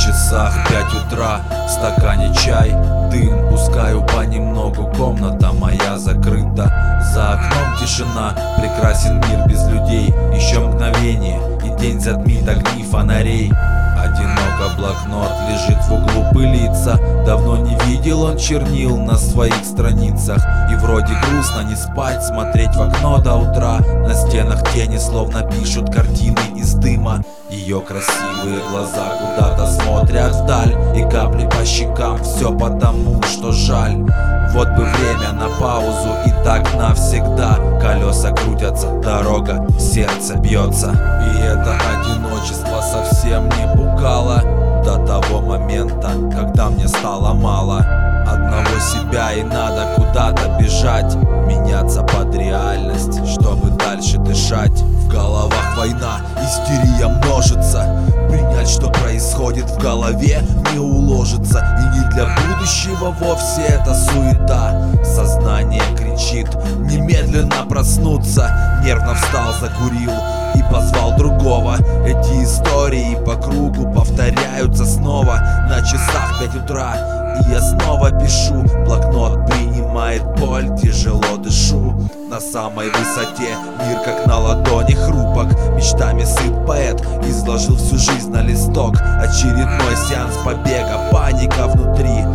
часах пять утра, в стакане чай Дым, пускаю понемногу, комната моя закрыта. За окном тишина, прекрасен мир без людей. Еще мгновение, и день затмит огни фонарей. Одиноко блокнот лежит в углу пылиться Давно не видел он чернил на своих страницах. И вроде грустно не спать, смотреть в окно до утра. На стенах тени словно пишут картины из дыма Ее красивые глаза куда-то смотрят вдаль И капли по щекам, все потому, что жаль. Вот бы время на паузу и так навсегда. Колеса крутятся, дорога, сердце бьется И это одиночество совсем не пугало До того момента, когда мне стало мало. Одного себя и надо куда-то бежать Меняться под реальность, истерия множится. Принять, что происходит в голове, не уложится. И не для будущего вовсе это суета. Сознание кричит, немедленно проснуться. Нервно встал, закурил и позвал другого. Эти истории по кругу повторяются снова. На часах 5 утра и я снова пишу. Блокнот принимает боль, тяжело дышу. На самой высоте мир как на ладони Мечтами сыт поэт. Изложил всю жизнь на листок. Очередной сеанс побега, паника внутри